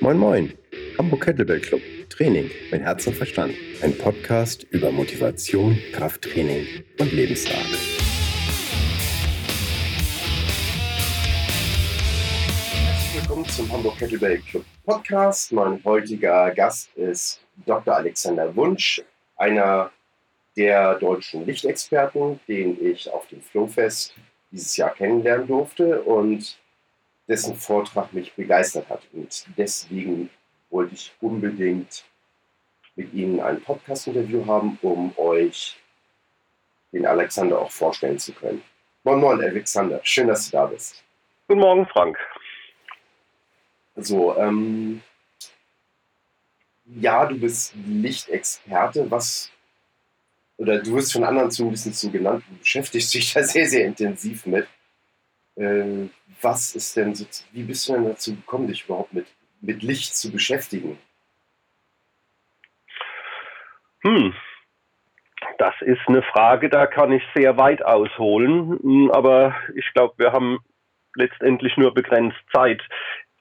Moin Moin, Hamburg Kettlebell Club, Training mit Herz und Verstand. Ein Podcast über Motivation, Krafttraining und Lebensart. Herzlich willkommen zum Hamburg Kettlebell Club Podcast. Mein heutiger Gast ist Dr. Alexander Wunsch, einer der deutschen Lichtexperten, den ich auf dem Flowfest dieses Jahr kennenlernen durfte und dessen Vortrag mich begeistert hat. Und deswegen wollte ich unbedingt mit Ihnen ein Podcast-Interview haben, um euch den Alexander auch vorstellen zu können. Moin Moin, Alexander. Schön, dass du da bist. Guten Morgen, Frank. So, ähm, ja, du bist Lichtexperte. Was, oder du wirst von anderen bisschen so genannt, du beschäftigst dich da sehr, sehr intensiv mit. Äh, was ist denn so, wie bist du denn dazu gekommen, dich überhaupt mit, mit Licht zu beschäftigen? Hm, das ist eine Frage, da kann ich sehr weit ausholen, hm, aber ich glaube, wir haben letztendlich nur begrenzt Zeit.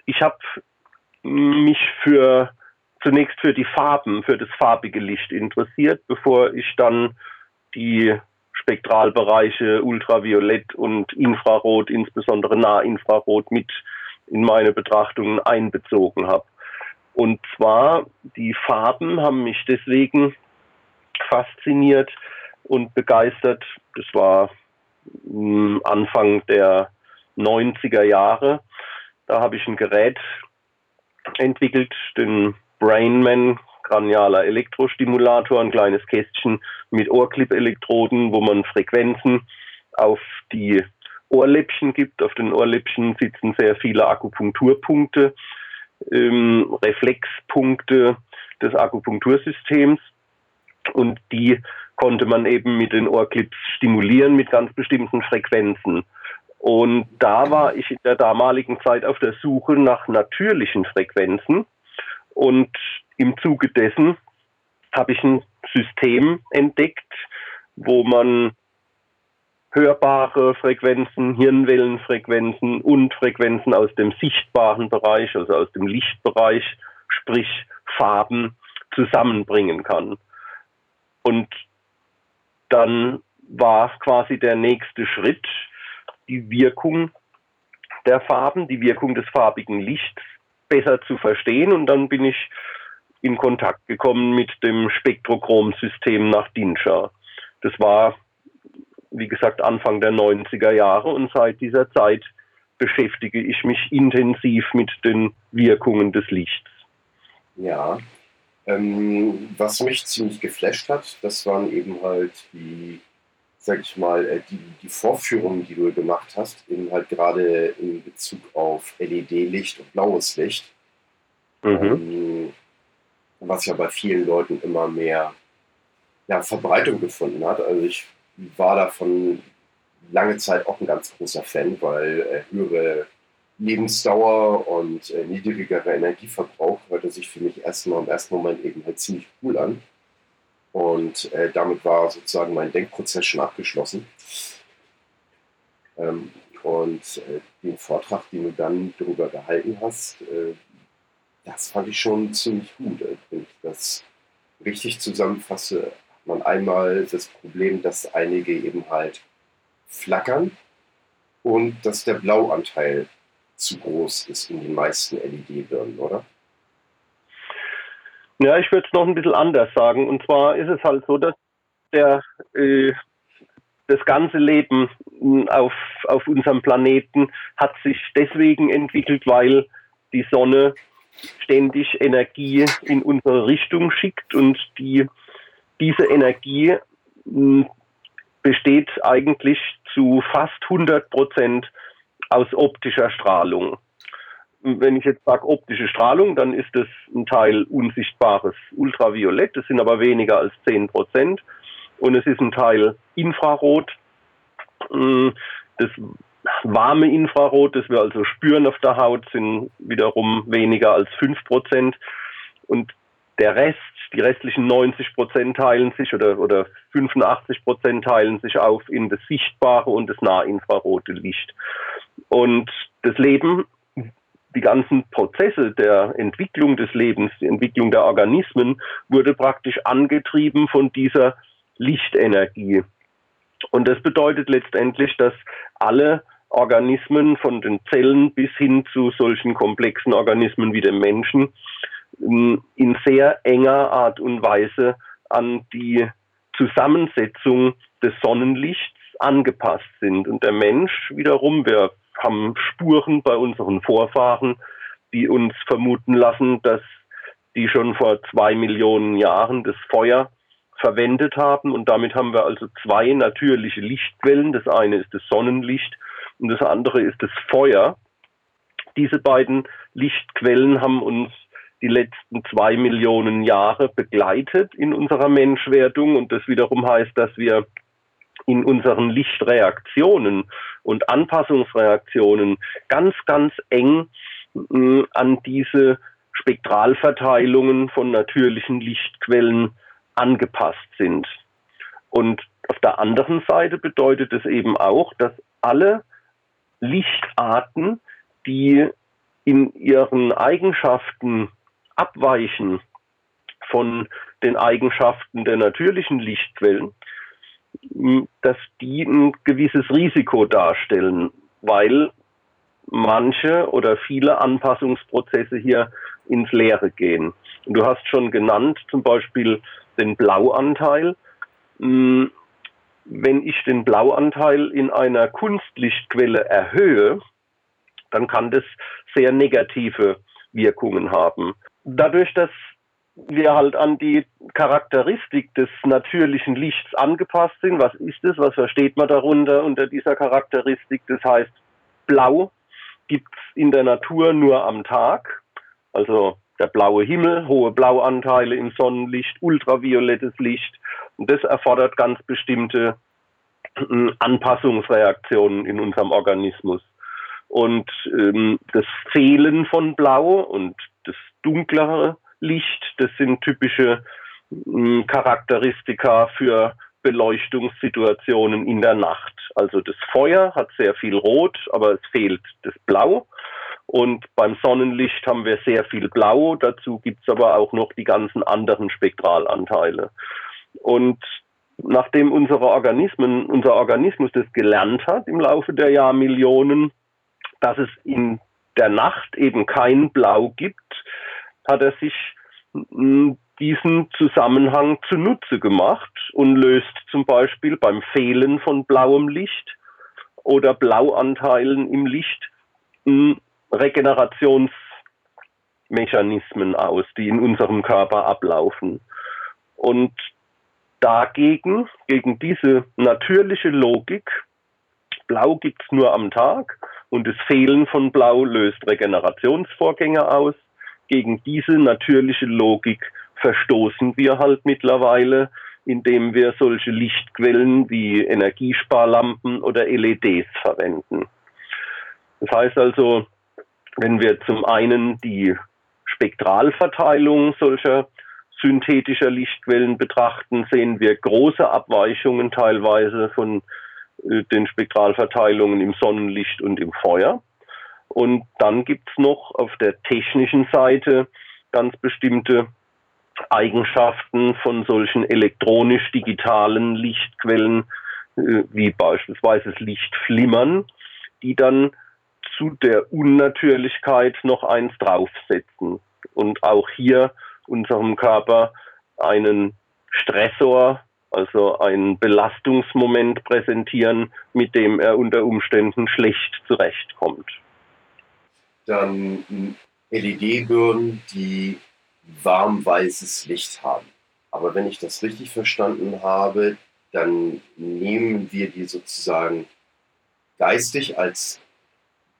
Ich habe mich für zunächst für die Farben, für das farbige Licht interessiert, bevor ich dann die Spektralbereiche Ultraviolett und Infrarot, insbesondere Nahinfrarot, mit in meine Betrachtungen einbezogen habe. Und zwar, die Farben haben mich deswegen fasziniert und begeistert. Das war hm, Anfang der 90er Jahre. Da habe ich ein Gerät entwickelt, den Brainman kranialer Elektrostimulator, ein kleines Kästchen mit Ohrclip-Elektroden, wo man Frequenzen auf die Ohrläppchen gibt. Auf den Ohrläppchen sitzen sehr viele Akupunkturpunkte, ähm, Reflexpunkte des Akupunktursystems und die konnte man eben mit den Ohrclips stimulieren mit ganz bestimmten Frequenzen. Und da war ich in der damaligen Zeit auf der Suche nach natürlichen Frequenzen und im Zuge dessen habe ich ein System entdeckt, wo man hörbare Frequenzen, Hirnwellenfrequenzen und Frequenzen aus dem sichtbaren Bereich, also aus dem Lichtbereich, sprich Farben, zusammenbringen kann. Und dann war quasi der nächste Schritt die Wirkung der Farben, die Wirkung des farbigen Lichts besser zu verstehen. Und dann bin ich in Kontakt gekommen mit dem Spektrochrom-System nach Dinscha. Das war, wie gesagt, Anfang der 90er Jahre und seit dieser Zeit beschäftige ich mich intensiv mit den Wirkungen des Lichts. Ja, ähm, was mich ziemlich geflasht hat, das waren eben halt die, sag ich mal, äh, die, die Vorführungen, die du gemacht hast, eben halt gerade in Bezug auf LED-Licht und blaues Licht. Mhm. Ähm, was ja bei vielen Leuten immer mehr ja, Verbreitung gefunden hat. Also ich war davon lange Zeit auch ein ganz großer Fan, weil äh, höhere Lebensdauer und äh, niedrigerer Energieverbrauch hörte sich für mich erstmal im ersten Moment eben halt ziemlich cool an. Und äh, damit war sozusagen mein Denkprozess schon abgeschlossen. Ähm, und äh, den Vortrag, den du dann darüber gehalten hast, das fand ich schon ziemlich gut. Wenn ich das richtig zusammenfasse, hat man einmal das Problem, dass einige eben halt flackern und dass der Blauanteil zu groß ist in den meisten LED-Birnen, oder? Ja, ich würde es noch ein bisschen anders sagen. Und zwar ist es halt so, dass der, äh, das ganze Leben auf, auf unserem Planeten hat sich deswegen entwickelt, weil die Sonne ständig Energie in unsere Richtung schickt und die, diese Energie hm, besteht eigentlich zu fast 100 Prozent aus optischer Strahlung. Wenn ich jetzt sage optische Strahlung, dann ist es ein Teil unsichtbares Ultraviolett, das sind aber weniger als 10 Prozent. Und es ist ein Teil Infrarot, hm, das warme Infrarot, das wir also spüren auf der Haut, sind wiederum weniger als 5%. Und der Rest, die restlichen 90 Prozent teilen sich oder, oder 85 Prozent teilen sich auf in das sichtbare und das nahinfrarote Licht. Und das Leben die ganzen Prozesse der Entwicklung des Lebens, die Entwicklung der Organismen, wurde praktisch angetrieben von dieser Lichtenergie. Und das bedeutet letztendlich, dass alle Organismen von den Zellen bis hin zu solchen komplexen Organismen wie dem Menschen ähm, in sehr enger Art und Weise an die Zusammensetzung des Sonnenlichts angepasst sind. Und der Mensch wiederum, wir haben Spuren bei unseren Vorfahren, die uns vermuten lassen, dass die schon vor zwei Millionen Jahren das Feuer verwendet haben. Und damit haben wir also zwei natürliche Lichtquellen. Das eine ist das Sonnenlicht und das andere ist das Feuer. Diese beiden Lichtquellen haben uns die letzten zwei Millionen Jahre begleitet in unserer Menschwerdung und das wiederum heißt, dass wir in unseren Lichtreaktionen und Anpassungsreaktionen ganz, ganz eng äh, an diese Spektralverteilungen von natürlichen Lichtquellen angepasst sind. Und auf der anderen Seite bedeutet es eben auch, dass alle Lichtarten, die in ihren Eigenschaften abweichen von den Eigenschaften der natürlichen Lichtquellen, dass die ein gewisses Risiko darstellen, weil manche oder viele Anpassungsprozesse hier ins Leere gehen. Du hast schon genannt, zum Beispiel den Blauanteil. Wenn ich den Blauanteil in einer Kunstlichtquelle erhöhe, dann kann das sehr negative Wirkungen haben. Dadurch, dass wir halt an die Charakteristik des natürlichen Lichts angepasst sind. Was ist es? Was versteht man darunter unter dieser Charakteristik? Das heißt, Blau gibt es in der Natur nur am Tag. Also der blaue Himmel, hohe Blauanteile im Sonnenlicht, ultraviolettes Licht. Und das erfordert ganz bestimmte äh, Anpassungsreaktionen in unserem Organismus. Und ähm, das Fehlen von Blau und das dunklere Licht, das sind typische äh, Charakteristika für Beleuchtungssituationen in der Nacht. Also das Feuer hat sehr viel Rot, aber es fehlt das Blau. Und beim Sonnenlicht haben wir sehr viel Blau. Dazu gibt es aber auch noch die ganzen anderen Spektralanteile. Und nachdem unsere Organismen, unser Organismus das gelernt hat im Laufe der Jahrmillionen, dass es in der Nacht eben kein Blau gibt, hat er sich diesen Zusammenhang zunutze gemacht und löst zum Beispiel beim Fehlen von blauem Licht oder Blauanteilen im Licht Regenerationsmechanismen aus, die in unserem Körper ablaufen. Und dagegen, gegen diese natürliche Logik, Blau gibt es nur am Tag und das Fehlen von Blau löst Regenerationsvorgänge aus, gegen diese natürliche Logik verstoßen wir halt mittlerweile, indem wir solche Lichtquellen wie Energiesparlampen oder LEDs verwenden. Das heißt also, wenn wir zum einen die Spektralverteilung solcher synthetischer Lichtquellen betrachten, sehen wir große Abweichungen teilweise von äh, den Spektralverteilungen im Sonnenlicht und im Feuer. Und dann gibt es noch auf der technischen Seite ganz bestimmte Eigenschaften von solchen elektronisch-digitalen Lichtquellen, äh, wie beispielsweise das Lichtflimmern, die dann zu der Unnatürlichkeit noch eins draufsetzen und auch hier unserem Körper einen Stressor, also einen Belastungsmoment präsentieren, mit dem er unter Umständen schlecht zurechtkommt dann LED-Birnen, die warmweißes Licht haben. Aber wenn ich das richtig verstanden habe, dann nehmen wir die sozusagen geistig als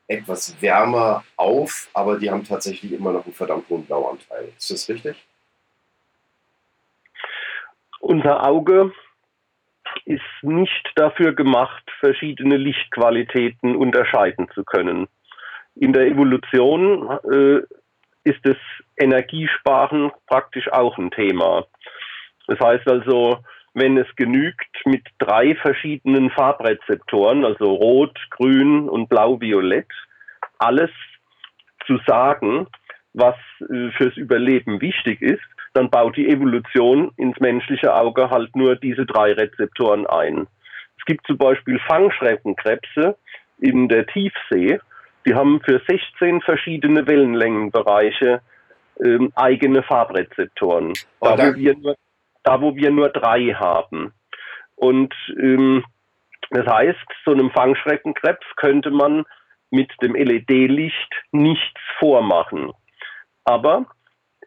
etwas wärmer auf, aber die haben tatsächlich immer noch einen verdammt hohen Blauanteil. Ist das richtig? Unser Auge ist nicht dafür gemacht, verschiedene Lichtqualitäten unterscheiden zu können. In der Evolution äh, ist das Energiesparen praktisch auch ein Thema. Das heißt also, wenn es genügt, mit drei verschiedenen Farbrezeptoren, also Rot, Grün und Blau-Violett, alles zu sagen, was äh, fürs Überleben wichtig ist, dann baut die Evolution ins menschliche Auge halt nur diese drei Rezeptoren ein. Es gibt zum Beispiel Fangschreckenkrebse in der Tiefsee, die haben für 16 verschiedene Wellenlängenbereiche ähm, eigene Farbrezeptoren. Da, wo wir nur, da, wo wir nur drei haben. Und ähm, das heißt, so einem Fangschreckenkrebs könnte man mit dem LED-Licht nichts vormachen. Aber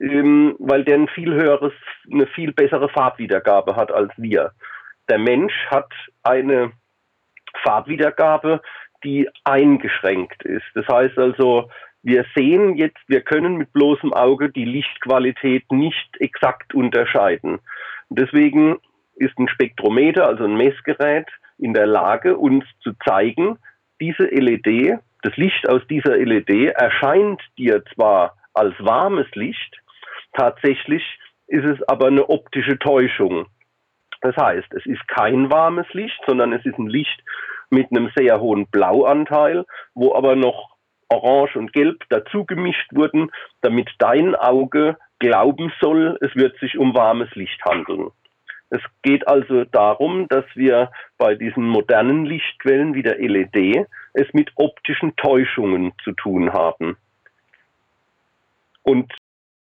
ähm, weil der ein viel höheres, eine viel bessere Farbwiedergabe hat als wir. Der Mensch hat eine Farbwiedergabe, die eingeschränkt ist. Das heißt also, wir sehen jetzt, wir können mit bloßem Auge die Lichtqualität nicht exakt unterscheiden. Deswegen ist ein Spektrometer, also ein Messgerät, in der Lage, uns zu zeigen, diese LED, das Licht aus dieser LED erscheint dir zwar als warmes Licht, tatsächlich ist es aber eine optische Täuschung. Das heißt, es ist kein warmes Licht, sondern es ist ein Licht mit einem sehr hohen Blauanteil, wo aber noch Orange und Gelb dazu gemischt wurden, damit dein Auge glauben soll, es wird sich um warmes Licht handeln. Es geht also darum, dass wir bei diesen modernen Lichtquellen wie der LED es mit optischen Täuschungen zu tun haben. Und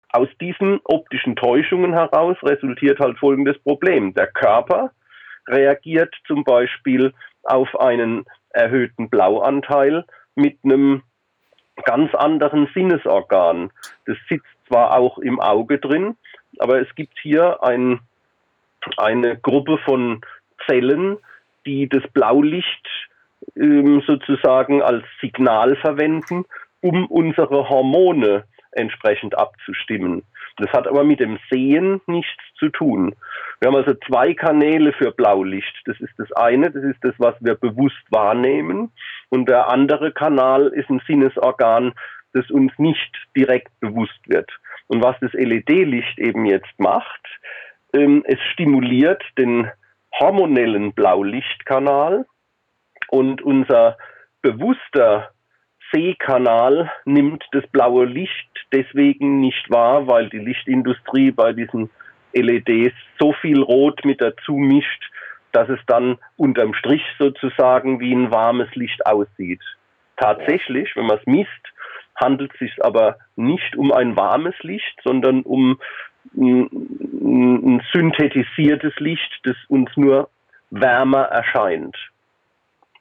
aus diesen optischen Täuschungen heraus resultiert halt folgendes Problem. Der Körper reagiert zum Beispiel auf einen erhöhten Blauanteil mit einem ganz anderen Sinnesorgan. Das sitzt zwar auch im Auge drin, aber es gibt hier ein, eine Gruppe von Zellen, die das Blaulicht ähm, sozusagen als Signal verwenden, um unsere Hormone entsprechend abzustimmen. Das hat aber mit dem Sehen nichts zu tun. Wir haben also zwei Kanäle für Blaulicht. Das ist das eine, das ist das, was wir bewusst wahrnehmen. Und der andere Kanal ist ein Sinnesorgan, das uns nicht direkt bewusst wird. Und was das LED-Licht eben jetzt macht, ähm, es stimuliert den hormonellen Blaulichtkanal und unser bewusster Sehkanal nimmt das blaue Licht deswegen nicht wahr, weil die Lichtindustrie bei diesen LEDs so viel Rot mit dazu mischt, dass es dann unterm Strich sozusagen wie ein warmes Licht aussieht. Tatsächlich, wenn man es misst, handelt es sich aber nicht um ein warmes Licht, sondern um ein, ein synthetisiertes Licht, das uns nur wärmer erscheint.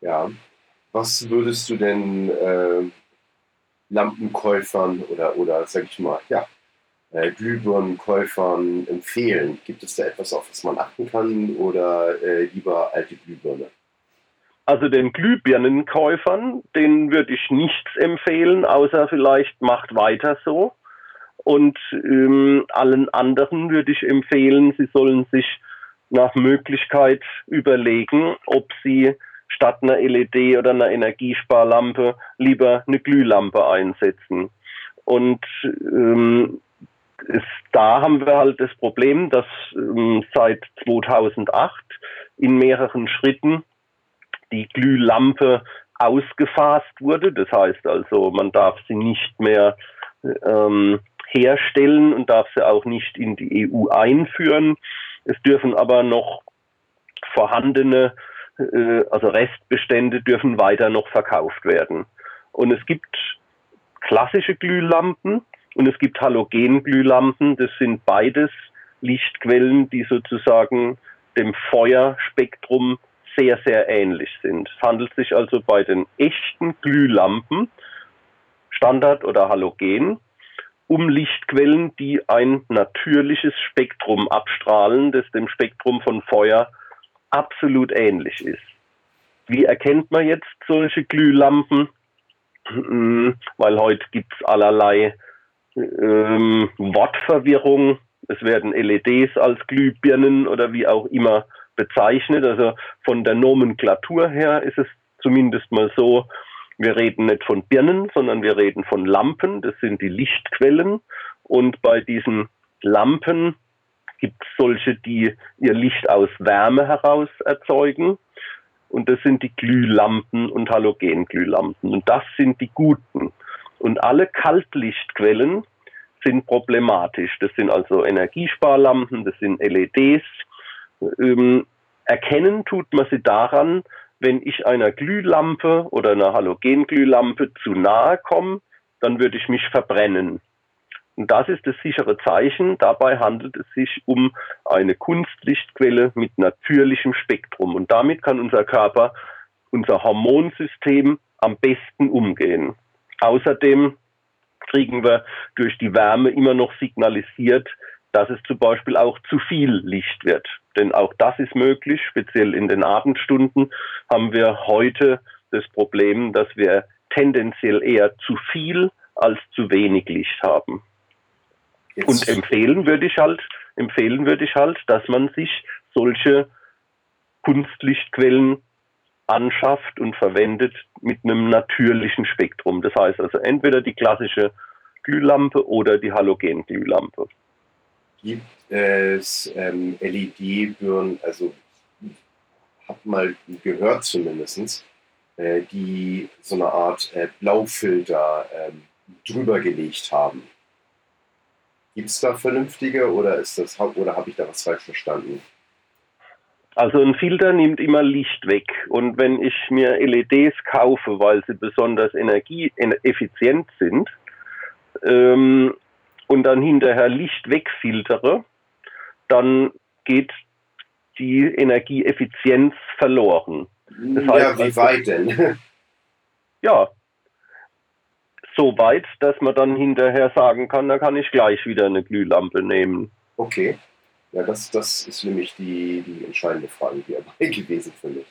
Ja, was würdest du denn äh, Lampenkäufern oder, oder sag ich mal, ja, äh, Glühbirnenkäufern empfehlen? Gibt es da etwas, auf das man achten kann oder äh, lieber alte Glühbirne? Also den Glühbirnenkäufern, denen würde ich nichts empfehlen, außer vielleicht macht weiter so. Und ähm, allen anderen würde ich empfehlen, sie sollen sich nach Möglichkeit überlegen, ob sie statt einer LED oder einer Energiesparlampe lieber eine Glühlampe einsetzen. Und ähm, ist, da haben wir halt das Problem, dass ähm, seit 2008 in mehreren Schritten die Glühlampe ausgefasst wurde. Das heißt also, man darf sie nicht mehr ähm, herstellen und darf sie auch nicht in die EU einführen. Es dürfen aber noch vorhandene also Restbestände dürfen weiter noch verkauft werden. Und es gibt klassische Glühlampen und es gibt Halogenglühlampen. Das sind beides Lichtquellen, die sozusagen dem Feuerspektrum sehr, sehr ähnlich sind. Es handelt sich also bei den echten Glühlampen, Standard oder Halogen, um Lichtquellen, die ein natürliches Spektrum abstrahlen, das dem Spektrum von Feuer absolut ähnlich ist. Wie erkennt man jetzt solche Glühlampen? Hm, weil heute gibt es allerlei ähm, Wortverwirrung. Es werden LEDs als Glühbirnen oder wie auch immer bezeichnet. Also von der Nomenklatur her ist es zumindest mal so, wir reden nicht von Birnen, sondern wir reden von Lampen. Das sind die Lichtquellen. Und bei diesen Lampen gibt es solche, die ihr Licht aus Wärme heraus erzeugen. Und das sind die Glühlampen und Halogenglühlampen. Und das sind die guten. Und alle Kaltlichtquellen sind problematisch. Das sind also Energiesparlampen, das sind LEDs. Ähm, erkennen tut man sie daran, wenn ich einer Glühlampe oder einer Halogenglühlampe zu nahe komme, dann würde ich mich verbrennen. Und das ist das sichere Zeichen. Dabei handelt es sich um eine Kunstlichtquelle mit natürlichem Spektrum. Und damit kann unser Körper, unser Hormonsystem am besten umgehen. Außerdem kriegen wir durch die Wärme immer noch signalisiert, dass es zum Beispiel auch zu viel Licht wird. Denn auch das ist möglich, speziell in den Abendstunden haben wir heute das Problem, dass wir tendenziell eher zu viel als zu wenig Licht haben. Jetzt. Und empfehlen würde ich halt, empfehlen würde ich halt, dass man sich solche Kunstlichtquellen anschafft und verwendet mit einem natürlichen Spektrum. Das heißt also entweder die klassische Glühlampe oder die Halogenglühlampe. Gibt es ähm, LED-Birnen, also habe mal gehört zumindest, äh, die so eine Art äh, Blaufilter äh, drüber gelegt haben. Gibt es da vernünftige oder ist das oder habe ich da was falsch verstanden? Also ein Filter nimmt immer Licht weg. Und wenn ich mir LEDs kaufe, weil sie besonders energieeffizient sind, ähm, und dann hinterher Licht wegfiltere, dann geht die Energieeffizienz verloren. Das heißt, ja, wie weit denn? Ja, so weit, dass man dann hinterher sagen kann, da kann ich gleich wieder eine Glühlampe nehmen. Okay. Ja, das, das ist nämlich die, die entscheidende Frage hier dabei gewesen für mich.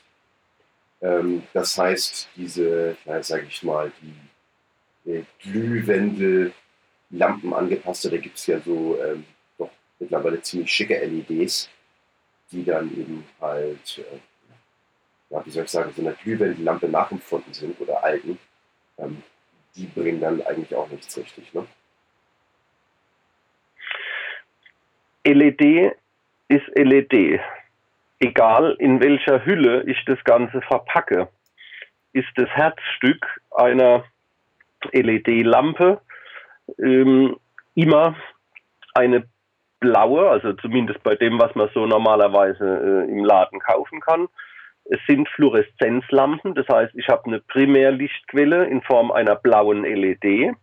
Ähm, das heißt, diese, ja, sage ich mal, die äh, Glühwendel, Lampen angepasste, da gibt es ja so ähm, doch mittlerweile ziemlich schicke LEDs, die dann eben halt, äh, ja, wie soll ich sagen, so einer Glühwendellampe nachempfunden sind oder alten. Ähm, die bringen dann eigentlich auch nichts richtig. Ne? LED ist LED. Egal in welcher Hülle ich das Ganze verpacke, ist das Herzstück einer LED-Lampe ähm, immer eine blaue, also zumindest bei dem, was man so normalerweise äh, im Laden kaufen kann, es sind Fluoreszenzlampen, das heißt, ich habe eine Primärlichtquelle in Form einer blauen LED,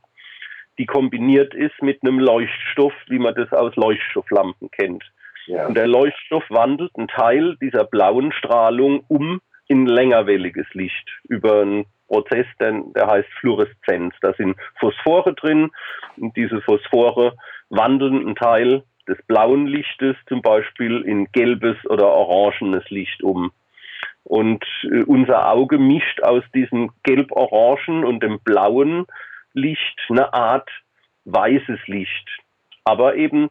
die kombiniert ist mit einem Leuchtstoff, wie man das aus Leuchtstofflampen kennt. Ja. Und der Leuchtstoff wandelt einen Teil dieser blauen Strahlung um in längerwelliges Licht über einen Prozess, der, der heißt Fluoreszenz. Da sind Phosphore drin und diese Phosphore wandeln einen Teil des blauen Lichtes zum Beispiel in gelbes oder orangenes Licht um. Und äh, unser Auge mischt aus diesem gelb-orangen und dem blauen Licht eine Art weißes Licht. Aber eben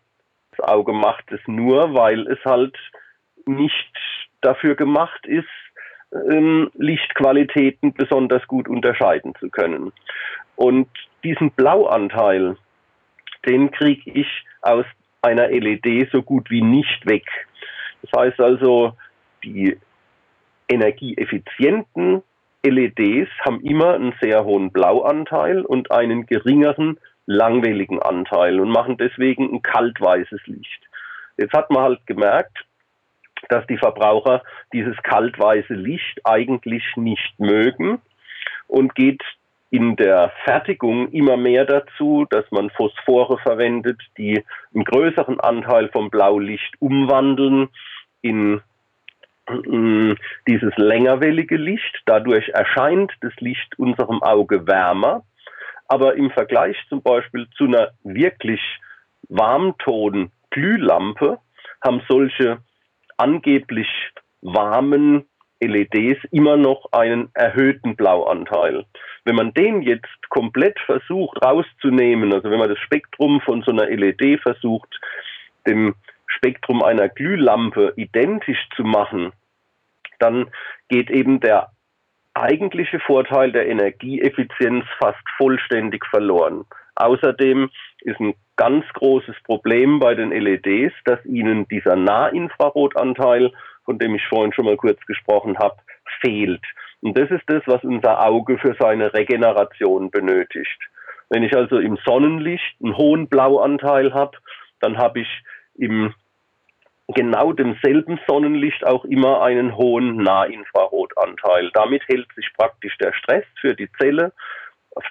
das Auge macht es nur, weil es halt nicht dafür gemacht ist, ähm, Lichtqualitäten besonders gut unterscheiden zu können. Und diesen Blauanteil, den kriege ich aus einer LED so gut wie nicht weg. Das heißt also, die energieeffizienten LEDs haben immer einen sehr hohen Blauanteil und einen geringeren langwelligen Anteil und machen deswegen ein kaltweißes Licht. Jetzt hat man halt gemerkt, dass die Verbraucher dieses kaltweiße Licht eigentlich nicht mögen und geht in der Fertigung immer mehr dazu, dass man Phosphore verwendet, die einen größeren Anteil vom Blaulicht umwandeln in dieses längerwellige Licht. Dadurch erscheint das Licht unserem Auge wärmer. Aber im Vergleich zum Beispiel zu einer wirklich Warmton-Glühlampe haben solche angeblich warmen LEDs immer noch einen erhöhten Blauanteil. Wenn man den jetzt komplett versucht rauszunehmen, also wenn man das Spektrum von so einer LED versucht, dem Spektrum einer Glühlampe identisch zu machen, dann geht eben der eigentliche Vorteil der Energieeffizienz fast vollständig verloren. Außerdem ist ein ganz großes Problem bei den LEDs, dass ihnen dieser Nahinfrarotanteil, von dem ich vorhin schon mal kurz gesprochen habe, fehlt. Und das ist das, was unser Auge für seine Regeneration benötigt. Wenn ich also im Sonnenlicht einen hohen Blauanteil habe, dann habe ich im genau demselben Sonnenlicht auch immer einen hohen Nahinfrarotanteil. Damit hält sich praktisch der Stress für die Zelle auf,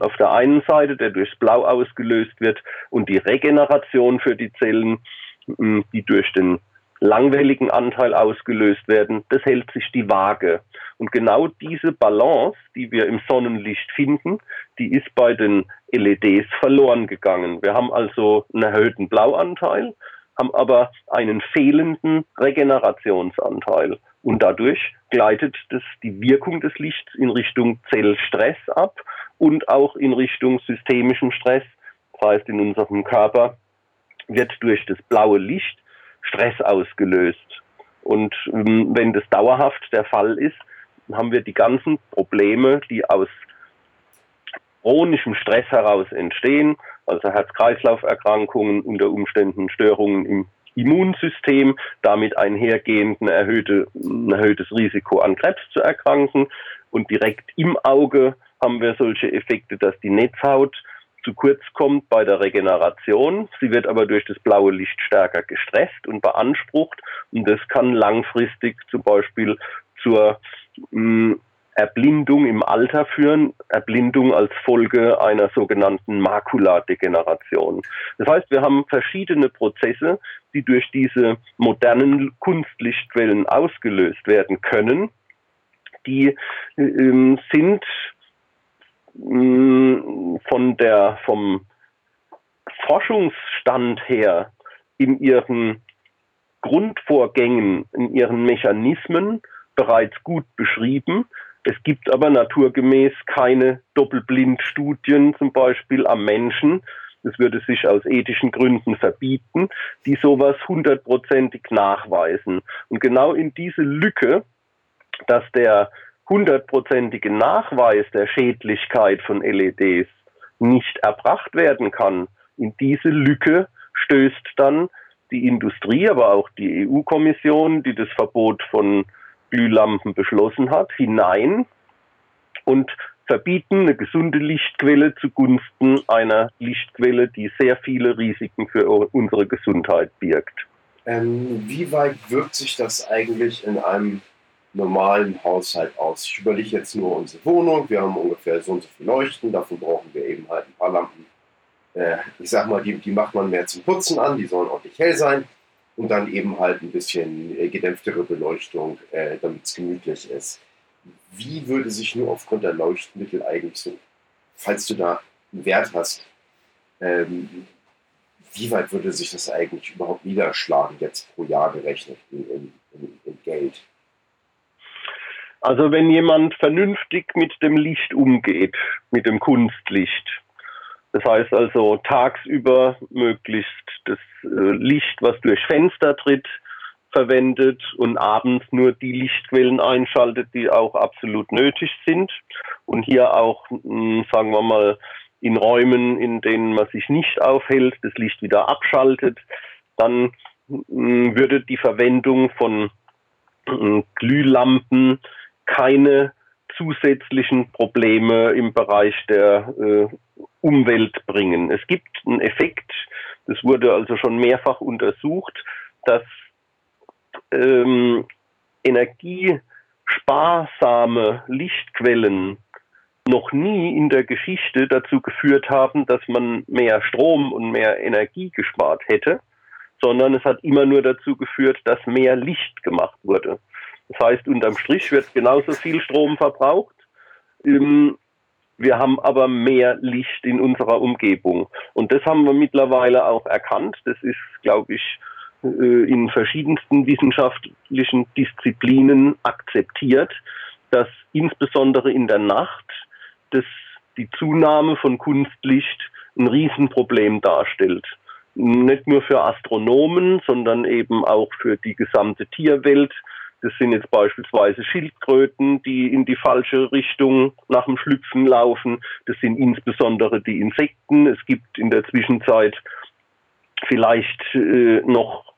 auf der einen Seite, der durchs Blau ausgelöst wird, und die Regeneration für die Zellen, die durch den langwelligen Anteil ausgelöst werden, das hält sich die Waage. Und genau diese Balance, die wir im Sonnenlicht finden, die ist bei den LEDs verloren gegangen. Wir haben also einen erhöhten Blauanteil haben aber einen fehlenden Regenerationsanteil. Und dadurch gleitet das die Wirkung des Lichts in Richtung Zellstress ab und auch in Richtung systemischen Stress. Das heißt, in unserem Körper wird durch das blaue Licht Stress ausgelöst. Und ähm, wenn das dauerhaft der Fall ist, haben wir die ganzen Probleme, die aus chronischem Stress heraus entstehen, also Herz-Kreislauf-Erkrankungen, unter Umständen Störungen im Immunsystem, damit einhergehend ein, erhöhte, ein erhöhtes Risiko an Krebs zu erkranken. Und direkt im Auge haben wir solche Effekte, dass die Netzhaut zu kurz kommt bei der Regeneration. Sie wird aber durch das blaue Licht stärker gestresst und beansprucht. Und das kann langfristig zum Beispiel zur mh, mm, Erblindung im Alter führen, Erblindung als Folge einer sogenannten Makuladegeneration. Das heißt, wir haben verschiedene Prozesse, die durch diese modernen Kunstlichtquellen ausgelöst werden können. Die äh, sind äh, von der, vom Forschungsstand her in ihren Grundvorgängen, in ihren Mechanismen bereits gut beschrieben. Es gibt aber naturgemäß keine Doppelblindstudien zum Beispiel am Menschen. Es würde sich aus ethischen Gründen verbieten, die sowas hundertprozentig nachweisen. Und genau in diese Lücke, dass der hundertprozentige Nachweis der Schädlichkeit von LEDs nicht erbracht werden kann, in diese Lücke stößt dann die Industrie, aber auch die EU-Kommission, die das Verbot von Glühlampen beschlossen hat, hinein und verbieten eine gesunde Lichtquelle zugunsten einer Lichtquelle, die sehr viele Risiken für unsere Gesundheit birgt. Ähm, wie weit wirkt sich das eigentlich in einem normalen Haushalt aus? Ich überlege jetzt nur unsere Wohnung. Wir haben ungefähr so und so viel Leuchten. Davon brauchen wir eben halt ein paar Lampen. Äh, ich sag mal, die, die macht man mehr zum Putzen an. Die sollen ordentlich hell sein und dann eben halt ein bisschen äh, gedämpftere Beleuchtung, äh, damit es gemütlich ist. Wie würde sich nur aufgrund der Leuchtmittel eigentlich so, falls du da einen Wert hast, ähm, wie weit würde sich das eigentlich überhaupt niederschlagen, jetzt pro Jahr gerechnet in, in, in, in Geld? Also wenn jemand vernünftig mit dem Licht umgeht, mit dem Kunstlicht, das heißt also tagsüber möglichst das äh, Licht, was durch Fenster tritt, verwendet und abends nur die Lichtquellen einschaltet, die auch absolut nötig sind. Und hier auch, hm, sagen wir mal, in Räumen, in denen man sich nicht aufhält, das Licht wieder abschaltet, dann hm, würde die Verwendung von hm, Glühlampen keine zusätzlichen Probleme im Bereich der äh, Umwelt bringen. Es gibt einen Effekt, das wurde also schon mehrfach untersucht, dass ähm, energiesparsame Lichtquellen noch nie in der Geschichte dazu geführt haben, dass man mehr Strom und mehr Energie gespart hätte, sondern es hat immer nur dazu geführt, dass mehr Licht gemacht wurde. Das heißt, unterm Strich wird genauso viel Strom verbraucht. Ähm, wir haben aber mehr Licht in unserer Umgebung. Und das haben wir mittlerweile auch erkannt. Das ist, glaube ich, äh, in verschiedensten wissenschaftlichen Disziplinen akzeptiert, dass insbesondere in der Nacht das, die Zunahme von Kunstlicht ein Riesenproblem darstellt. Nicht nur für Astronomen, sondern eben auch für die gesamte Tierwelt, das sind jetzt beispielsweise Schildkröten, die in die falsche Richtung nach dem Schlüpfen laufen. Das sind insbesondere die Insekten. Es gibt in der Zwischenzeit vielleicht äh, noch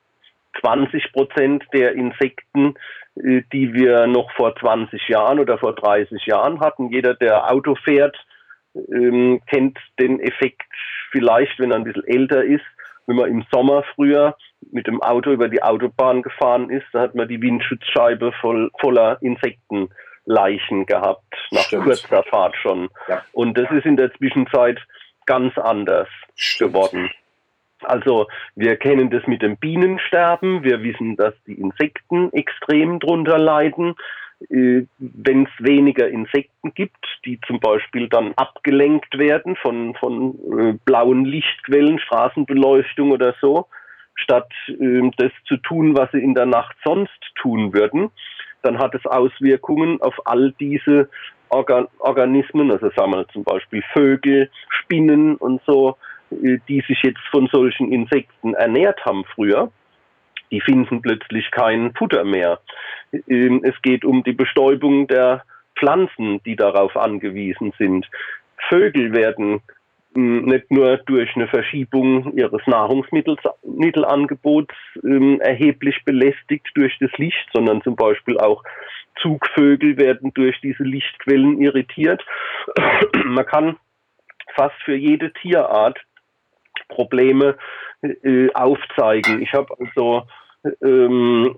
20 Prozent der Insekten, äh, die wir noch vor 20 Jahren oder vor 30 Jahren hatten. Jeder, der Auto fährt, ähm, kennt den Effekt vielleicht, wenn er ein bisschen älter ist, wenn man im Sommer früher mit dem Auto über die Autobahn gefahren ist, da hat man die Windschutzscheibe voll, voller Insektenleichen gehabt, nach Stimmt. kurzer Fahrt schon. Ja. Und das ist in der Zwischenzeit ganz anders Stimmt. geworden. Also wir kennen das mit dem Bienensterben, wir wissen, dass die Insekten extrem drunter leiden. Äh, wenn es weniger Insekten gibt, die zum Beispiel dann abgelenkt werden von, von äh, blauen Lichtquellen, Straßenbeleuchtung oder so, statt äh, das zu tun, was sie in der Nacht sonst tun würden, dann hat es Auswirkungen auf all diese Organ Organismen, also sagen wir zum Beispiel Vögel, Spinnen und so, äh, die sich jetzt von solchen Insekten ernährt haben früher die finden plötzlich kein Futter mehr. Ähm, es geht um die Bestäubung der Pflanzen, die darauf angewiesen sind. Vögel werden nicht nur durch eine Verschiebung ihres Nahrungsmittelangebots ähm, erheblich belästigt durch das Licht, sondern zum Beispiel auch Zugvögel werden durch diese Lichtquellen irritiert. Man kann fast für jede Tierart Probleme äh, aufzeigen. Ich habe also ähm,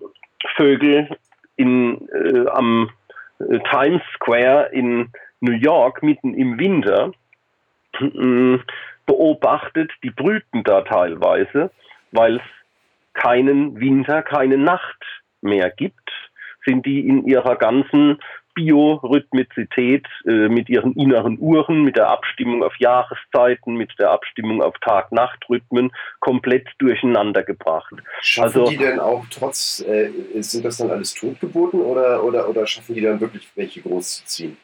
Vögel in, äh, am äh, Times Square in New York mitten im Winter beobachtet, die brüten da teilweise, weil es keinen Winter, keine Nacht mehr gibt, sind die in ihrer ganzen Biorhythmizität äh, mit ihren inneren Uhren, mit der Abstimmung auf Jahreszeiten, mit der Abstimmung auf Tag-Nacht-Rhythmen komplett durcheinander gebracht. Schaffen also, die denn auch trotz, äh, sind das dann alles Totgeburten oder, oder, oder schaffen die dann wirklich welche groß zu ziehen?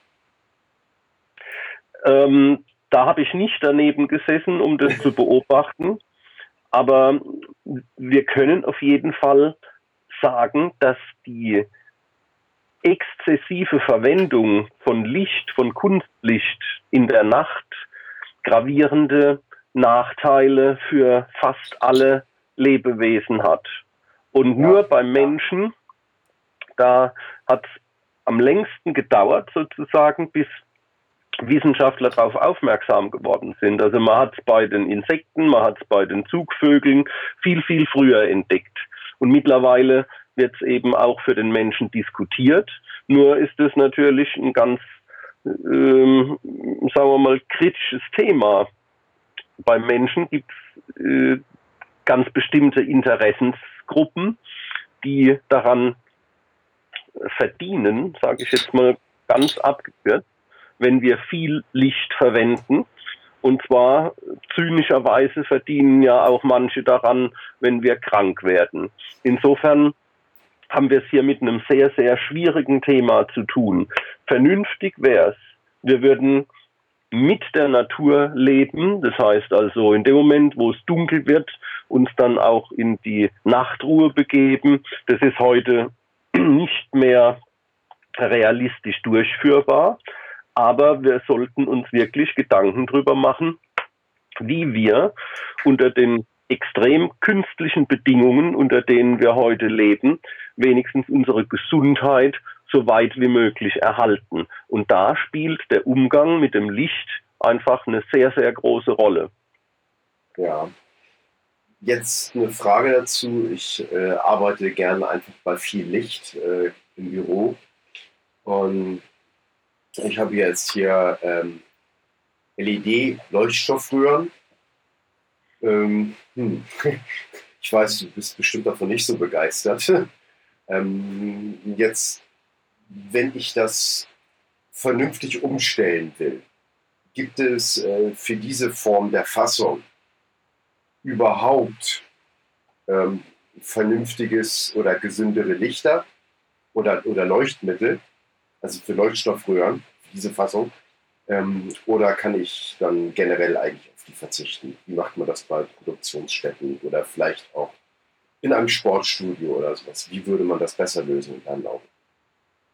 Ähm, da habe ich nicht daneben gesessen, um das zu beobachten. Aber wir können auf jeden Fall sagen, dass die exzessive Verwendung von Licht, von Kunstlicht in der Nacht gravierende Nachteile für fast alle Lebewesen hat. Und nur beim Menschen, da hat es am längsten gedauert sozusagen, bis Wissenschaftler darauf aufmerksam geworden sind. Also man hat es bei den Insekten, man hat es bei den Zugvögeln viel, viel früher entdeckt. Und mittlerweile wird es eben auch für den Menschen diskutiert. Nur ist es natürlich ein ganz, ähm, sagen wir mal, kritisches Thema. Beim Menschen gibt es äh, ganz bestimmte Interessensgruppen, die daran verdienen, sage ich jetzt mal ganz abgekürzt, wenn wir viel Licht verwenden. Und zwar zynischerweise verdienen ja auch manche daran, wenn wir krank werden. Insofern haben wir es hier mit einem sehr, sehr schwierigen Thema zu tun. Vernünftig wäre es, wir würden mit der Natur leben, das heißt also in dem Moment, wo es dunkel wird, uns dann auch in die Nachtruhe begeben. Das ist heute nicht mehr realistisch durchführbar, aber wir sollten uns wirklich Gedanken darüber machen, wie wir unter den extrem künstlichen Bedingungen, unter denen wir heute leben, wenigstens unsere Gesundheit so weit wie möglich erhalten. Und da spielt der Umgang mit dem Licht einfach eine sehr, sehr große Rolle. Ja. Jetzt eine Frage dazu. Ich äh, arbeite gerne einfach bei viel Licht äh, im Büro. Und ich habe jetzt hier ähm, LED-Leuchtstoffröhren ähm, hm. Ich weiß, du bist bestimmt davon nicht so begeistert. Ähm, jetzt, wenn ich das vernünftig umstellen will, gibt es äh, für diese Form der Fassung überhaupt ähm, vernünftiges oder gesündere Lichter oder, oder Leuchtmittel, also für Leuchtstoffröhren, diese Fassung? Ähm, oder kann ich dann generell eigentlich die verzichten? Wie macht man das bei Produktionsstätten oder vielleicht auch in einem Sportstudio oder sowas? Wie würde man das besser lösen in deinen Augen?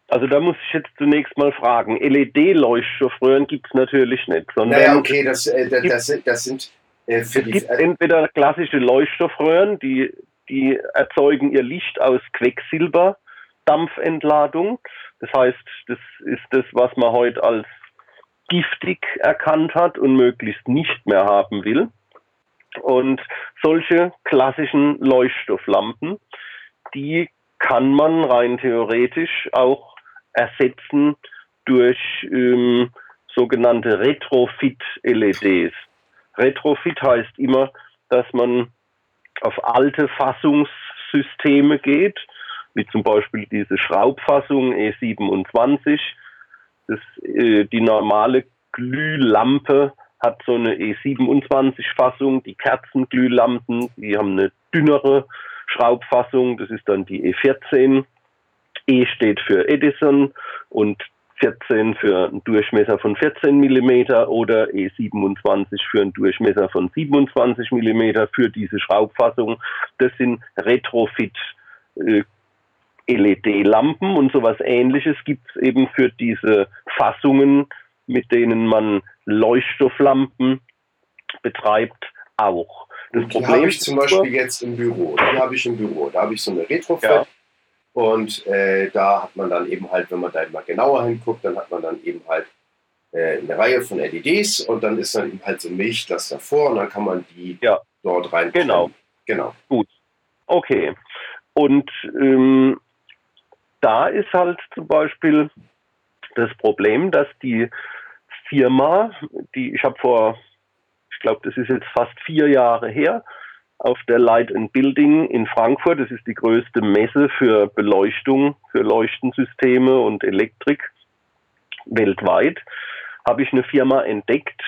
Also da muss ich jetzt zunächst mal fragen. LED-Leuchtstoffröhren gibt es natürlich nicht. Sondern naja, okay, das, äh, das, das, das sind äh, für es die... Gibt entweder klassische Leuchtstoffröhren, die, die erzeugen ihr Licht aus Quecksilberdampfentladung. Das heißt, das ist das, was man heute als giftig erkannt hat und möglichst nicht mehr haben will. Und solche klassischen Leuchtstofflampen, die kann man rein theoretisch auch ersetzen durch ähm, sogenannte Retrofit-LEDs. Retrofit heißt immer, dass man auf alte Fassungssysteme geht, wie zum Beispiel diese Schraubfassung E27. Das, äh, die normale Glühlampe hat so eine E27-Fassung. Die Kerzenglühlampen, die haben eine dünnere Schraubfassung, das ist dann die E14. E steht für Edison und 14 für einen Durchmesser von 14 mm oder E27 für einen Durchmesser von 27 mm für diese Schraubfassung. Das sind Retrofit äh, LED-Lampen und sowas ähnliches gibt es eben für diese Fassungen, mit denen man Leuchtstofflampen betreibt, auch. Das die habe ich zum Beispiel jetzt im Büro. Die habe ich im Büro. Da habe ich so eine Retrofit. Ja. Und äh, da hat man dann eben halt, wenn man da mal genauer hinguckt, dann hat man dann eben halt äh, eine Reihe von LEDs und dann ist dann eben halt so ein Milchglas davor und dann kann man die ja. dort rein. Genau. Genau. Gut. Okay. Und ähm, da ist halt zum Beispiel das Problem, dass die Firma, die ich habe vor, ich glaube, das ist jetzt fast vier Jahre her, auf der Light and Building in Frankfurt. Das ist die größte Messe für Beleuchtung, für Leuchtensysteme und Elektrik weltweit. Habe ich eine Firma entdeckt,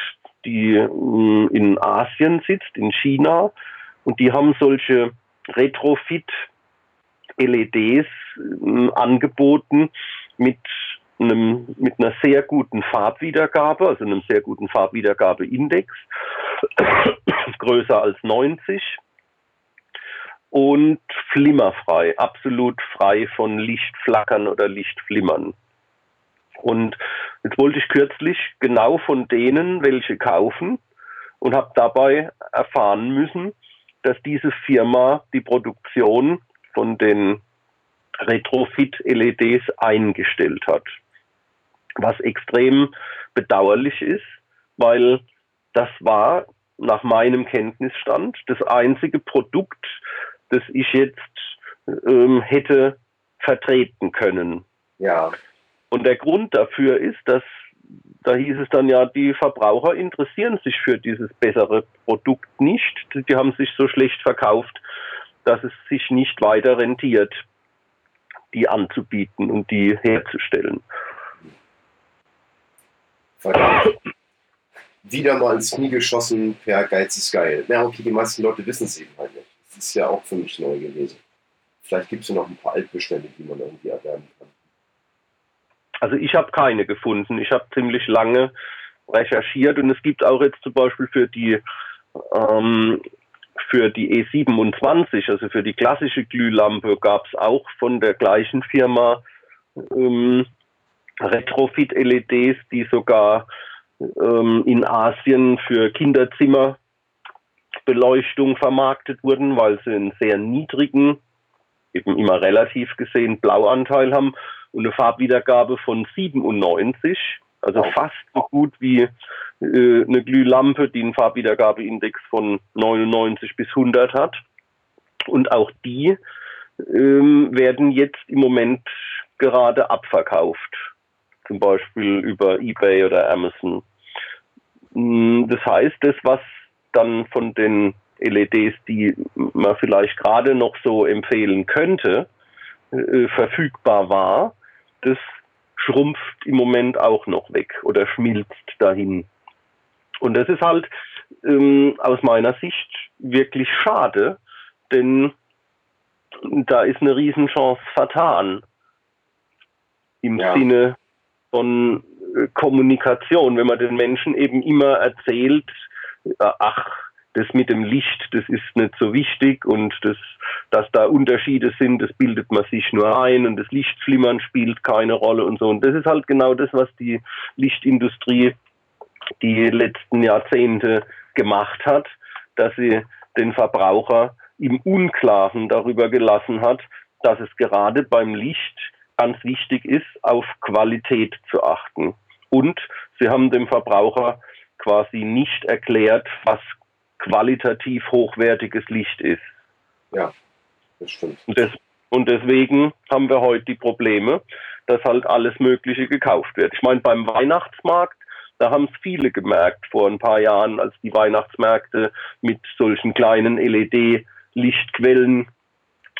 die mm, in Asien sitzt, in China. Und die haben solche Retrofit-LEDs mm, angeboten mit einem, mit einer sehr guten Farbwiedergabe, also einem sehr guten Farbwiedergabeindex, größer als 90 und flimmerfrei, absolut frei von Lichtflackern oder Lichtflimmern. Und jetzt wollte ich kürzlich genau von denen welche kaufen und habe dabei erfahren müssen, dass diese Firma die Produktion von den Retrofit-LEDs eingestellt hat was extrem bedauerlich ist, weil das war nach meinem Kenntnisstand das einzige Produkt, das ich jetzt ähm, hätte vertreten können. Ja. Und der Grund dafür ist, dass da hieß es dann ja, die Verbraucher interessieren sich für dieses bessere Produkt nicht. Die haben sich so schlecht verkauft, dass es sich nicht weiter rentiert, die anzubieten und die herzustellen. Verdammt. Wieder mal ins Knie geschossen per Geiz ist geil. Na, okay, die meisten Leute wissen es eben halt nicht. Das ist ja auch für mich neu gewesen. Vielleicht gibt es ja noch ein paar Altbestände, die man irgendwie erwerben kann. Also ich habe keine gefunden. Ich habe ziemlich lange recherchiert und es gibt auch jetzt zum Beispiel für die ähm, für die E27, also für die klassische Glühlampe, gab es auch von der gleichen Firma ähm, Retrofit-LEDs, die sogar ähm, in Asien für Kinderzimmerbeleuchtung vermarktet wurden, weil sie einen sehr niedrigen, eben immer relativ gesehen, Blauanteil haben. Und eine Farbwiedergabe von 97, also fast so gut wie äh, eine Glühlampe, die einen Farbwiedergabeindex von 99 bis 100 hat. Und auch die ähm, werden jetzt im Moment gerade abverkauft zum Beispiel über eBay oder Amazon. Mm, das heißt, das, was dann von den LEDs, die man vielleicht gerade noch so empfehlen könnte, äh, verfügbar war, das schrumpft im Moment auch noch weg oder schmilzt dahin. Und das ist halt ähm, aus meiner Sicht wirklich schade, denn da ist eine Riesenchance vertan. Im ja. Sinne von äh, Kommunikation, wenn man den Menschen eben immer erzählt, äh, ach, das mit dem Licht, das ist nicht so wichtig und das, dass da Unterschiede sind, das bildet man sich nur ein und das Lichtflimmern spielt keine Rolle und so. Und das ist halt genau das, was die Lichtindustrie die letzten Jahrzehnte gemacht hat, dass sie den Verbraucher im Unklaren darüber gelassen hat, dass es gerade beim Licht ganz wichtig ist, auf Qualität zu achten. Und sie haben dem Verbraucher quasi nicht erklärt, was qualitativ hochwertiges Licht ist. Ja, das stimmt. Und, des, und deswegen haben wir heute die Probleme, dass halt alles Mögliche gekauft wird. Ich meine, beim Weihnachtsmarkt, da haben es viele gemerkt vor ein paar Jahren, als die Weihnachtsmärkte mit solchen kleinen LED-Lichtquellen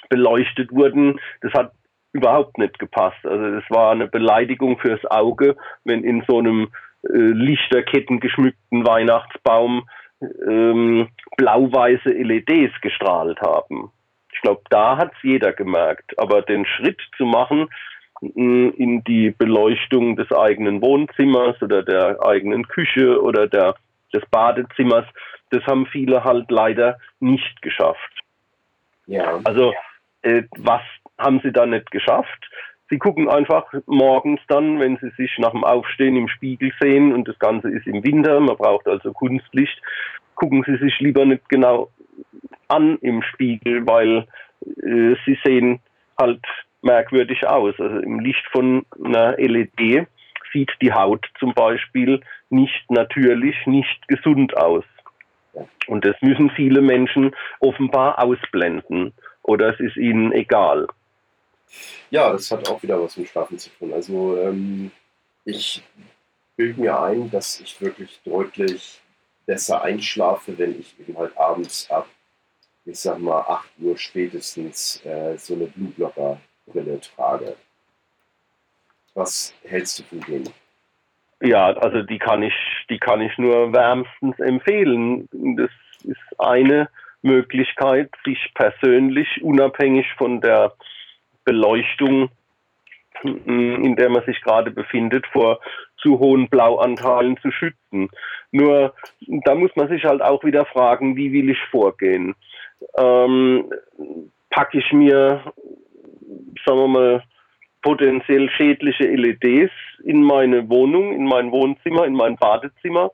beleuchtet wurden. Das hat überhaupt nicht gepasst. Also das war eine Beleidigung fürs Auge, wenn in so einem äh, Lichterketten geschmückten Weihnachtsbaum ähm, blau-weiße LEDs gestrahlt haben. Ich glaube, da hat es jeder gemerkt. Aber den Schritt zu machen mm, in die Beleuchtung des eigenen Wohnzimmers oder der eigenen Küche oder der, des Badezimmers, das haben viele halt leider nicht geschafft. Ja. Also äh, was haben sie da nicht geschafft? Sie gucken einfach morgens dann, wenn sie sich nach dem Aufstehen im Spiegel sehen und das Ganze ist im Winter, man braucht also Kunstlicht, gucken sie sich lieber nicht genau an im Spiegel, weil äh, sie sehen halt merkwürdig aus. Also im Licht von einer LED sieht die Haut zum Beispiel nicht natürlich, nicht gesund aus. Und das müssen viele Menschen offenbar ausblenden oder es ist ihnen egal. Ja, das hat auch wieder was mit Schlafen zu tun. Also ähm, ich bilde mir ein, dass ich wirklich deutlich besser einschlafe, wenn ich eben halt abends ab, ich sag mal, 8 Uhr spätestens äh, so eine Blueblocker-Brille trage. Was hältst du von denen? Ja, also die kann ich, die kann ich nur wärmstens empfehlen. Das ist eine Möglichkeit, sich persönlich unabhängig von der Beleuchtung, in der man sich gerade befindet, vor zu hohen Blauanteilen zu schützen. Nur da muss man sich halt auch wieder fragen, wie will ich vorgehen? Ähm, packe ich mir, sagen wir mal, potenziell schädliche LEDs in meine Wohnung, in mein Wohnzimmer, in mein Badezimmer,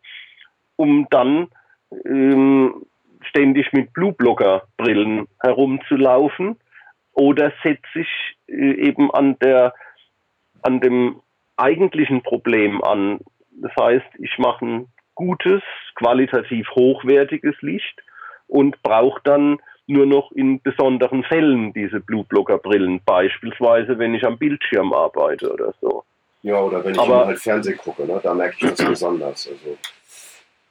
um dann ähm, ständig mit Blueblocker-Brillen herumzulaufen oder setze ich äh, eben an der an dem eigentlichen Problem an. Das heißt, ich mache ein gutes, qualitativ hochwertiges Licht und brauche dann nur noch in besonderen Fällen diese Blueblocker-Brillen, beispielsweise wenn ich am Bildschirm arbeite oder so. Ja, oder wenn ich Aber, halt Fernsehen gucke, ne? da merke ich das besonders. Also,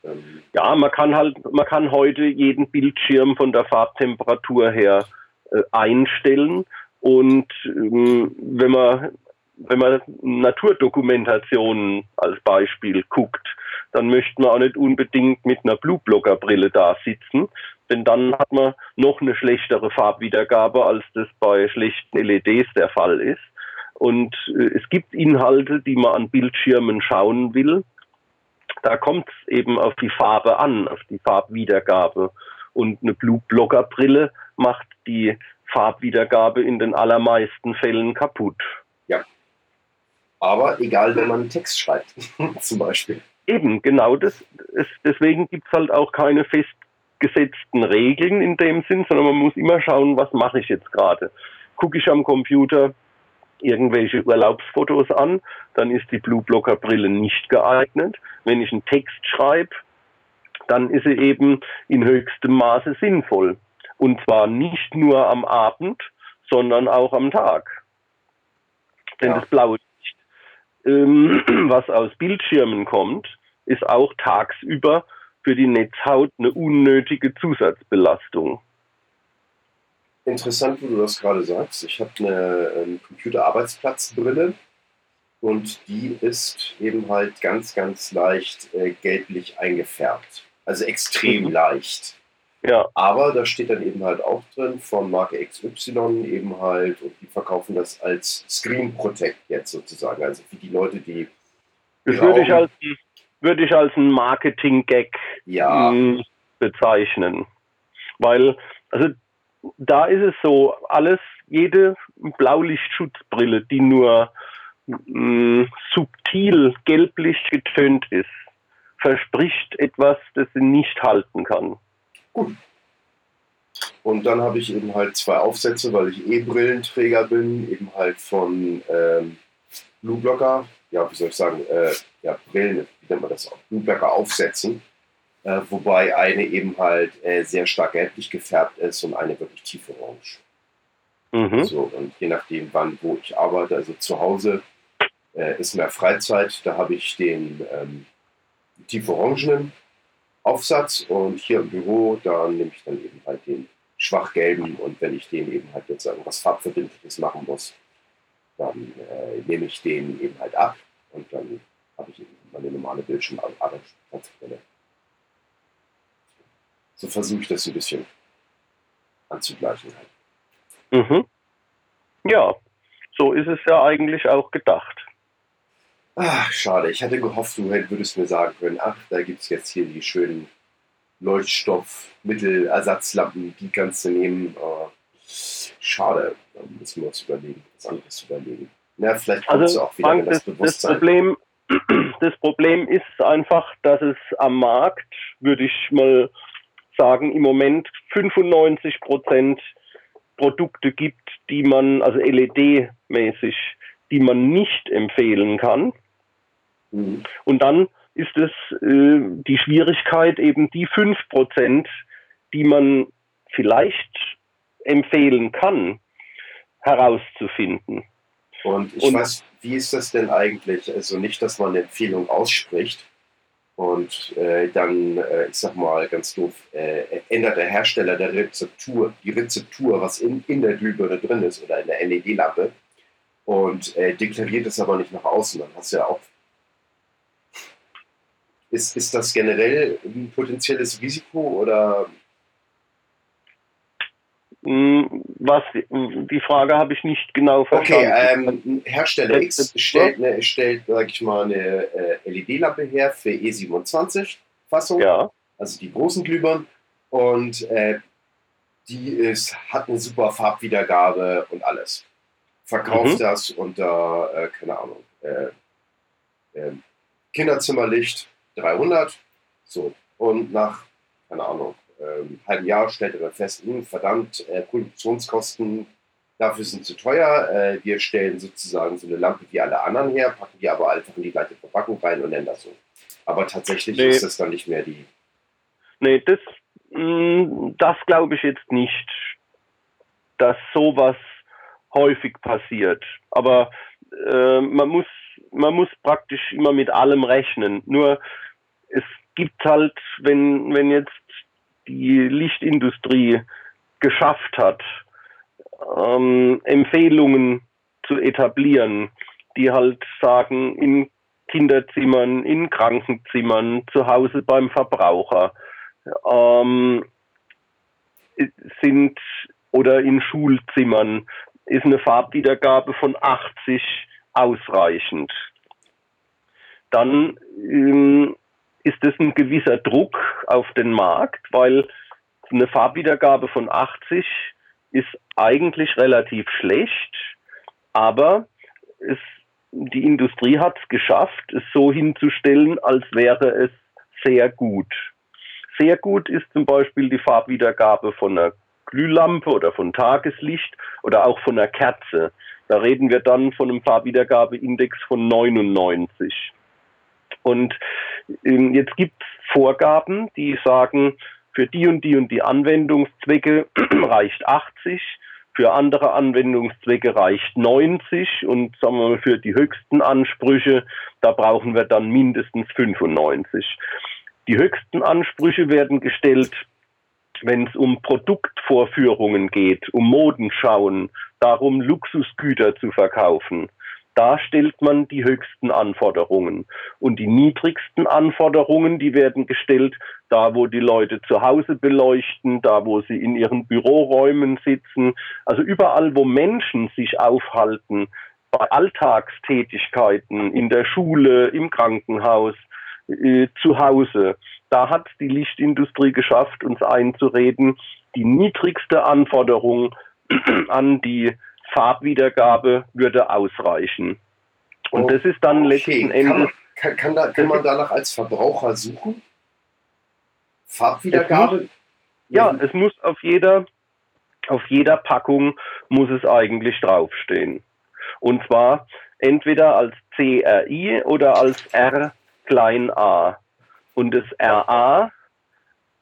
ähm ja, man kann halt, man kann heute jeden Bildschirm von der Farbtemperatur her einstellen. Und ähm, wenn man wenn man Naturdokumentationen als Beispiel guckt, dann möchte man auch nicht unbedingt mit einer Blueblocker-Brille da sitzen, denn dann hat man noch eine schlechtere Farbwiedergabe, als das bei schlechten LEDs der Fall ist. Und äh, es gibt Inhalte, die man an Bildschirmen schauen will. Da kommt es eben auf die Farbe an, auf die Farbwiedergabe. Und eine Blueblocker-Brille macht die Farbwiedergabe in den allermeisten Fällen kaputt. Ja. Aber egal, wenn man einen Text schreibt, zum Beispiel. Eben, genau das. Es, deswegen gibt es halt auch keine festgesetzten Regeln in dem Sinn, sondern man muss immer schauen, was mache ich jetzt gerade. Gucke ich am Computer irgendwelche Urlaubsfotos an, dann ist die Blue Blocker Brille nicht geeignet. Wenn ich einen Text schreibe, dann ist sie eben in höchstem Maße sinnvoll. Und zwar nicht nur am Abend, sondern auch am Tag. Denn ja. das blaue Licht, ähm, was aus Bildschirmen kommt, ist auch tagsüber für die Netzhaut eine unnötige Zusatzbelastung. Interessant, wo du das gerade sagst. Ich habe eine ähm, Computerarbeitsplatzbrille und die ist eben halt ganz, ganz leicht äh, gelblich eingefärbt. Also extrem mhm. leicht. Ja. Aber da steht dann eben halt auch drin von Marke XY eben halt und die verkaufen das als Screen Protect jetzt sozusagen. Also für die Leute, die. Das würde ich als, würde ich als ein Marketing-Gag ja. Hm, bezeichnen. Weil, also da ist es so, alles, jede Blaulichtschutzbrille, die nur mh, hm, subtil gelblich getönt ist, verspricht etwas, das sie nicht halten kann. Gut. Und dann habe ich eben halt zwei Aufsätze, weil ich eh Brillenträger bin, eben halt von ähm, Blue Blocker ja, wie soll ich sagen, äh, ja, Brillen, wie nennt man das auch, Blutbäcker aufsetzen. Äh, wobei eine eben halt äh, sehr stark gelblich gefärbt ist und eine wirklich tief orange. Mhm. So, und je nachdem, wann, wo ich arbeite, also zu Hause äh, ist mehr Freizeit, da habe ich den ähm, tief orangenen Aufsatz und hier im Büro, da nehme ich dann eben halt den schwach-gelben und wenn ich den eben halt jetzt irgendwas Farbverbindliches machen muss, dann äh, nehme ich den eben halt ab und dann habe ich eben meine normale Bildschirmarbeitsplatzbrille. So versuche ich das ein bisschen anzugleichen halt. Mhm. Ja, so ist es ja eigentlich auch gedacht. Ach, schade. Ich hatte gehofft, du würdest mir sagen können, ach, da gibt es jetzt hier die schönen Leuchtstoff-Mittelersatzlampen, die kannst du nehmen. Oh, schade. Da müssen wir uns überlegen, was anderes überlegen. Na, vielleicht kommt also, es auch wieder Frank, das, das Bewusstsein. Das Problem, das Problem ist einfach, dass es am Markt, würde ich mal sagen, im Moment 95 Prozent Produkte gibt, die man, also LED-mäßig, die man nicht empfehlen kann. Mhm. Und dann ist es äh, die Schwierigkeit, eben die 5%, die man vielleicht empfehlen kann, herauszufinden. Und ich und, weiß, wie ist das denn eigentlich? Also nicht, dass man eine Empfehlung ausspricht und äh, dann, äh, ich sag mal ganz doof, äh, ändert der Hersteller der Rezeptur, die Rezeptur, was in, in der Glühbirne drin ist oder in der LED-Lampe und äh, deklariert es aber nicht nach außen. Dann hast du ja auch ist, ist das generell ein potenzielles Risiko oder? Hm, was, die Frage habe ich nicht genau verstanden. Okay, ähm, Hersteller X stellt, eine, stellt sag ich mal, eine äh, LED-Lampe her für E27-Fassung, ja. also die großen Glühbirnen. Und äh, die ist, hat eine super Farbwiedergabe und alles. Verkauft mhm. das unter, äh, keine Ahnung, äh, ähm, Kinderzimmerlicht 300. So. Und nach, keine Ahnung, ähm, halben Jahr stellt er dann fest, mh, hm, verdammt, äh, Produktionskosten dafür sind zu teuer. Äh, wir stellen sozusagen so eine Lampe wie alle anderen her, packen die aber einfach in die gleiche Verpackung rein und nennen das so. Aber tatsächlich nee. ist das dann nicht mehr die. Nee, das, hm, das glaube ich jetzt nicht, dass sowas häufig passiert. Aber äh, man muss man muss praktisch immer mit allem rechnen. Nur es gibt halt, wenn, wenn jetzt die Lichtindustrie geschafft hat, ähm, Empfehlungen zu etablieren, die halt sagen, in Kinderzimmern, in Krankenzimmern, zu Hause beim Verbraucher ähm, sind oder in Schulzimmern ist eine Farbwiedergabe von 80 ausreichend. Dann ähm, ist es ein gewisser Druck auf den Markt, weil eine Farbwiedergabe von 80 ist eigentlich relativ schlecht, aber es, die Industrie hat es geschafft, es so hinzustellen, als wäre es sehr gut. Sehr gut ist zum Beispiel die Farbwiedergabe von einer Glühlampe oder von Tageslicht oder auch von einer Kerze. Da reden wir dann von einem Farbwiedergabeindex von 99. Und ähm, jetzt gibt es Vorgaben, die sagen, für die und die und die Anwendungszwecke reicht 80, für andere Anwendungszwecke reicht 90 und sagen wir mal, für die höchsten Ansprüche, da brauchen wir dann mindestens 95. Die höchsten Ansprüche werden gestellt, wenn es um Produktvorführungen geht, um Modenschauen, darum Luxusgüter zu verkaufen da stellt man die höchsten Anforderungen. Und die niedrigsten Anforderungen, die werden gestellt, da wo die Leute zu Hause beleuchten, da wo sie in ihren Büroräumen sitzen, also überall, wo Menschen sich aufhalten, bei Alltagstätigkeiten, in der Schule, im Krankenhaus, äh, zu Hause. Da hat die Lichtindustrie geschafft, uns einzureden, die niedrigste Anforderung an die Farbwiedergabe würde ausreichen. Und das ist dann okay. letzten Endes. Kann, kann, da, kann man danach als Verbraucher suchen? Farbwiedergabe? Es muss, ja, es muss auf jeder, auf jeder Packung muss es eigentlich draufstehen. Und zwar entweder als CRI oder als R klein a. Und das RA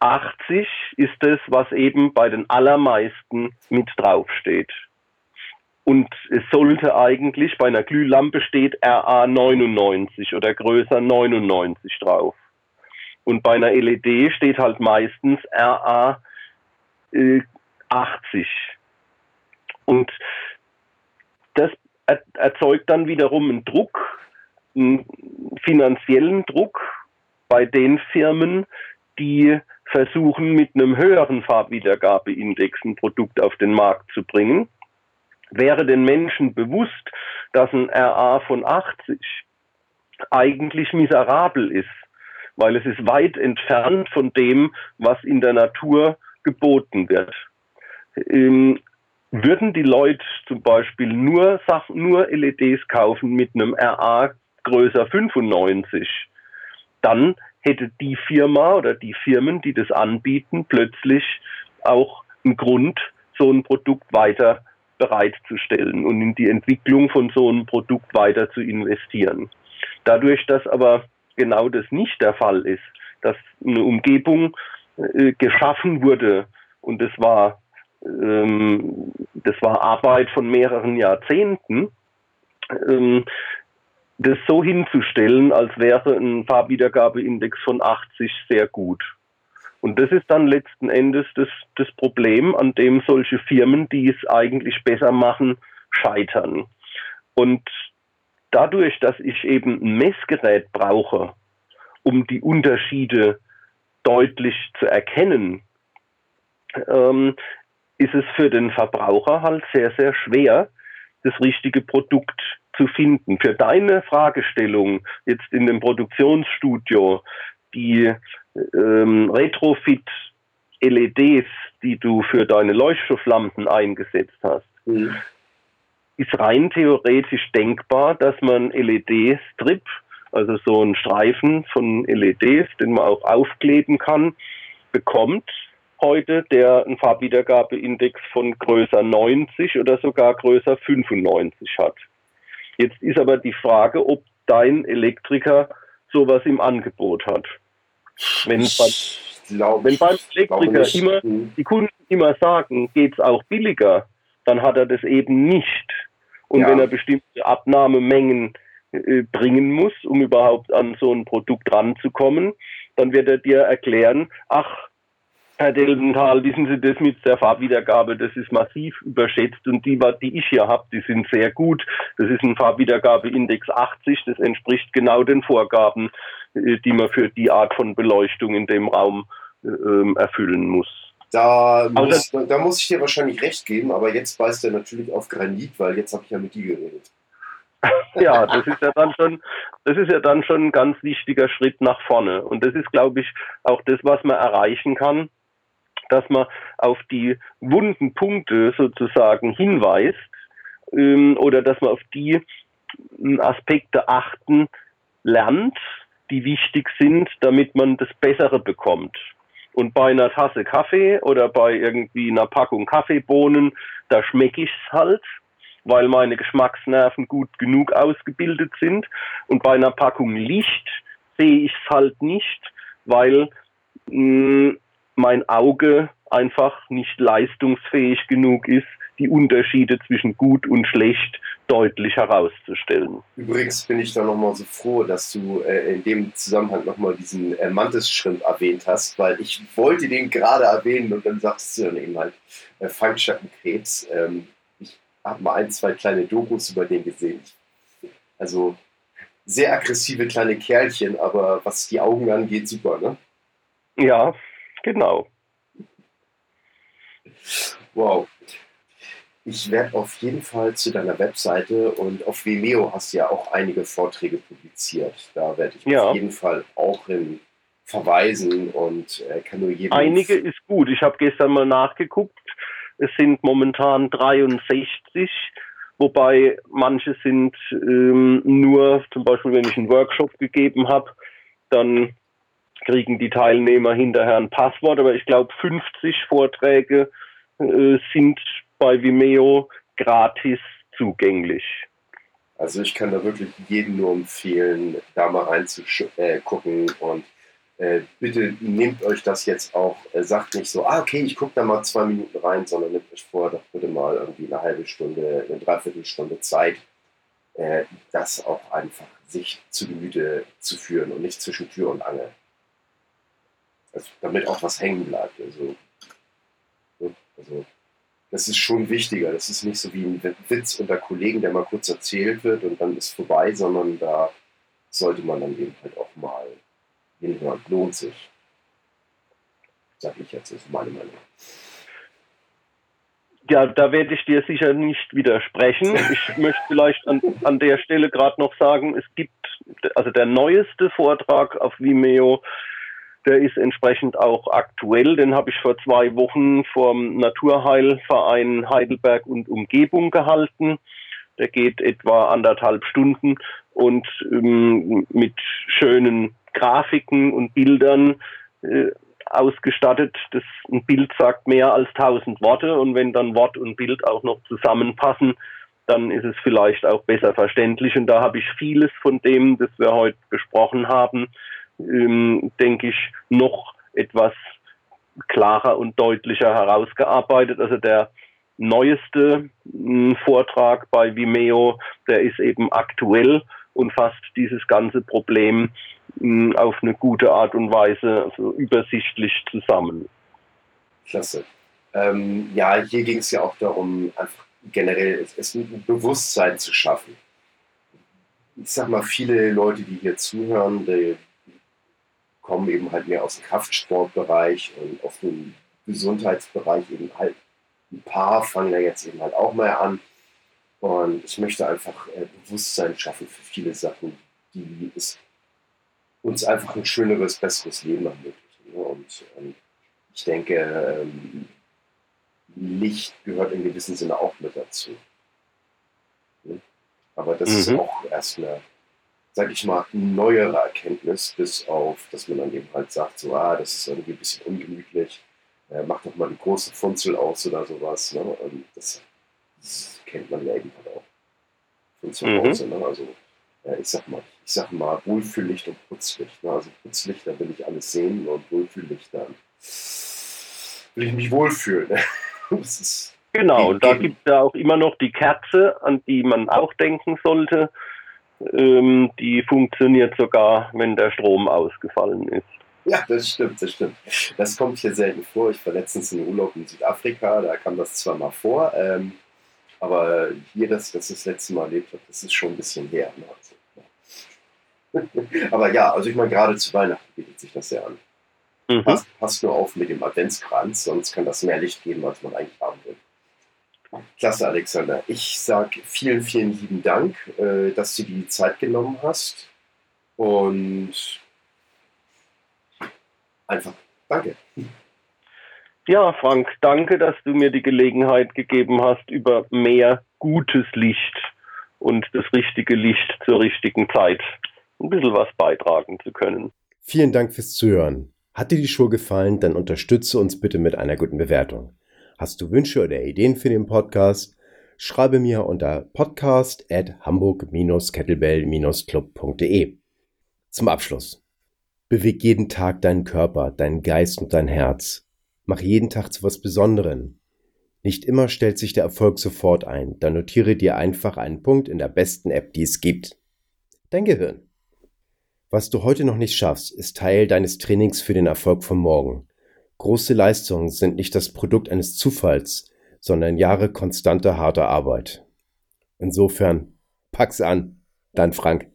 80 ist es, was eben bei den allermeisten mit draufsteht. Und es sollte eigentlich, bei einer Glühlampe steht RA 99 oder größer 99 drauf. Und bei einer LED steht halt meistens RA äh, 80. Und das erzeugt dann wiederum einen Druck, einen finanziellen Druck bei den Firmen, die versuchen, mit einem höheren Farbwiedergabeindex ein Produkt auf den Markt zu bringen. Wäre den Menschen bewusst, dass ein RA von 80 eigentlich miserabel ist, weil es ist weit entfernt von dem, was in der Natur geboten wird. Ähm, würden die Leute zum Beispiel nur, nur LEDs kaufen mit einem RA größer 95, dann hätte die Firma oder die Firmen, die das anbieten, plötzlich auch einen Grund, so ein Produkt weiter bereitzustellen und in die Entwicklung von so einem Produkt weiter zu investieren. Dadurch, dass aber genau das nicht der Fall ist, dass eine Umgebung äh, geschaffen wurde und das war ähm, das war Arbeit von mehreren Jahrzehnten, ähm, das so hinzustellen, als wäre ein Farbwiedergabeindex von 80 sehr gut. Und das ist dann letzten Endes das, das Problem, an dem solche Firmen, die es eigentlich besser machen, scheitern. Und dadurch, dass ich eben ein Messgerät brauche, um die Unterschiede deutlich zu erkennen, ähm, ist es für den Verbraucher halt sehr, sehr schwer, das richtige Produkt zu finden. Für deine Fragestellung jetzt in dem Produktionsstudio, die ähm, Retrofit LEDs, die du für deine Leuchtstofflampen eingesetzt hast, mhm. ist rein theoretisch denkbar, dass man LED-Strip, also so einen Streifen von LEDs, den man auch aufkleben kann, bekommt heute, der einen Farbwiedergabeindex von größer 90 oder sogar größer 95 hat. Jetzt ist aber die Frage, ob dein Elektriker sowas im Angebot hat. Wenn, beim, wenn beim Elektriker immer hm. die Kunden immer sagen, geht es auch billiger, dann hat er das eben nicht. Und ja. wenn er bestimmte Abnahmemengen äh, bringen muss, um überhaupt an so ein Produkt ranzukommen, dann wird er dir erklären, ach, Herr Delventhal, wissen Sie das mit der Farbwiedergabe, das ist massiv überschätzt und die, die ich hier habe, die sind sehr gut. Das ist ein Farbwiedergabeindex 80, das entspricht genau den Vorgaben, äh, die man für die Art von Beleuchtung in dem Raum äh, erfüllen muss. Da muss, da muss ich dir wahrscheinlich recht geben, aber jetzt beißt er natürlich auf Granit, weil jetzt habe ich ja mit dir geredet. ja, das ist ja dann schon, das ist ja dann schon ein ganz wichtiger Schritt nach vorne. Und das ist, glaube ich, auch das, was man erreichen kann, dass man auf die wunden Punkte sozusagen hinweist ähm, oder dass man auf die ähm, Aspekte achten lernt, die wichtig sind, damit man das Bessere bekommt. Und bei einer Tasse Kaffee oder bei irgendwie einer Packung Kaffeebohnen, da schmecke ich es halt, weil meine Geschmacksnerven gut genug ausgebildet sind. Und bei einer Packung Licht sehe ich es halt nicht, weil mh, mm, mein Auge einfach nicht leistungsfähig genug ist, die Unterschiede zwischen gut und schlecht deutlich herauszustellen. Übrigens bin ich da nochmal so froh, dass du äh, in dem Zusammenhang nochmal diesen äh, Mantis-Schrimp erwähnt hast, weil ich wollte den gerade erwähnen und dann sagst du dann eben halt äh, Fangschattenkrebs. Ähm, ich habe mal ein, zwei kleine Dokus über den gesehen. Also sehr aggressive kleine Kerlchen, aber was die Augen angeht, super, ne? Ja, genau. Wow. Ich werde auf jeden Fall zu deiner Webseite und auf Vimeo hast du ja auch einige Vorträge publiziert. Da werde ich ja. auf jeden Fall auch hin verweisen und äh, kann nur jedem. Einige ist gut. Ich habe gestern mal nachgeguckt. Es sind momentan 63, wobei manche sind ähm, nur, zum Beispiel, wenn ich einen Workshop gegeben habe, dann kriegen die Teilnehmer hinterher ein Passwort, aber ich glaube 50 Vorträge äh, sind bei Vimeo gratis zugänglich. Also ich kann da wirklich jedem nur empfehlen, da mal reinzugucken und äh, bitte nehmt euch das jetzt auch, äh, sagt nicht so, ah okay, ich gucke da mal zwei Minuten rein, sondern nehmt euch vor, doch bitte mal irgendwie eine halbe Stunde, eine Dreiviertelstunde Zeit, äh, das auch einfach sich zu Gemüte zu führen und nicht zwischen Tür und Angel. Also, damit auch was hängen bleibt. Also, also das ist schon wichtiger. Das ist nicht so wie ein Witz unter Kollegen, der mal kurz erzählt wird und dann ist vorbei, sondern da sollte man dann eben halt auch mal hinhören. Lohnt sich. Sag ich jetzt, ist meine Meinung. Ja, da werde ich dir sicher nicht widersprechen. Ich möchte vielleicht an, an der Stelle gerade noch sagen, es gibt, also der neueste Vortrag auf Vimeo der ist entsprechend auch aktuell. Den habe ich vor zwei Wochen vom Naturheilverein Heidelberg und Umgebung gehalten. Der geht etwa anderthalb Stunden und ähm, mit schönen Grafiken und Bildern äh, ausgestattet. Das ein Bild sagt mehr als tausend Worte und wenn dann Wort und Bild auch noch zusammenpassen, dann ist es vielleicht auch besser verständlich. Und da habe ich vieles von dem, das wir heute besprochen haben, ähm, denke ich, noch etwas klarer und deutlicher herausgearbeitet. Also der neueste äh, Vortrag bei Vimeo, der ist eben aktuell und fasst dieses ganze Problem äh, auf eine gute Art und Weise, also übersichtlich zusammen. Klasse. Ähm, ja, hier ging es ja auch darum, einfach generell es, ein Bewusstsein zu schaffen. Ich sag mal, viele Leute, die hier zuhören, die kommen eben halt mehr aus dem Kraftsportbereich und auf dem Gesundheitsbereich eben halt ein paar fangen da jetzt eben halt auch mal an. Und ich möchte einfach äh, Bewusstsein schaffen für viele Sachen, die es uns einfach ein schöneres, besseres Leben ermöglichen. Ne? Und ähm, ich denke, ähm, Licht gehört in gewissem Sinne auch mit dazu. Ne? Aber das mhm. ist auch erst eine sag ich mal, neuere Erkenntnis, bis auf, dass man dann eben halt sagt, so, ah, das ist irgendwie ein bisschen ungemütlich, äh, mach doch mal die große Funzel aus oder sowas. Ne? Und das, das kennt man ja eben halt auch von zu Hause. Mhm. Ne? Also äh, ich sag mal, ich sag mal Wohlfühllicht und Putzlicht. Ne? Also Putzlicht, da will ich alles sehen und Wohlfühllicht, dann will ich mich wohlfühlen. Ne? Genau, da gibt es ja auch immer noch die Kerze, an die man auch denken sollte. Ähm, die funktioniert sogar, wenn der Strom ausgefallen ist. Ja, das stimmt, das stimmt. Das kommt hier selten vor. Ich war letztens in Urlaub in Südafrika, da kam das zwar mal vor, ähm, aber hier, dass ich das das letzte Mal erlebt habe, das ist schon ein bisschen her. Ne? Also, ja. aber ja, also ich meine, gerade zu Weihnachten bietet sich das sehr an. Mhm. Passt, passt nur auf mit dem Adventskranz, sonst kann das mehr Licht geben, als man eigentlich haben will. Klasse, Alexander. Ich sage vielen, vielen lieben Dank, äh, dass du dir die Zeit genommen hast. Und einfach danke. Ja, Frank, danke, dass du mir die Gelegenheit gegeben hast, über mehr gutes Licht und das richtige Licht zur richtigen Zeit ein bisschen was beitragen zu können. Vielen Dank fürs Zuhören. Hat dir die Show gefallen, dann unterstütze uns bitte mit einer guten Bewertung. Hast du Wünsche oder Ideen für den Podcast? Schreibe mir unter podcast at hamburg-kettlebell-club.de. Zum Abschluss. Beweg jeden Tag deinen Körper, deinen Geist und dein Herz. Mach jeden Tag zu was Besonderem. Nicht immer stellt sich der Erfolg sofort ein, dann notiere dir einfach einen Punkt in der besten App, die es gibt. Dein Gehirn. Was du heute noch nicht schaffst, ist Teil deines Trainings für den Erfolg von morgen. Große Leistungen sind nicht das Produkt eines Zufalls, sondern Jahre konstanter harter Arbeit. Insofern, pack's an, dein Frank.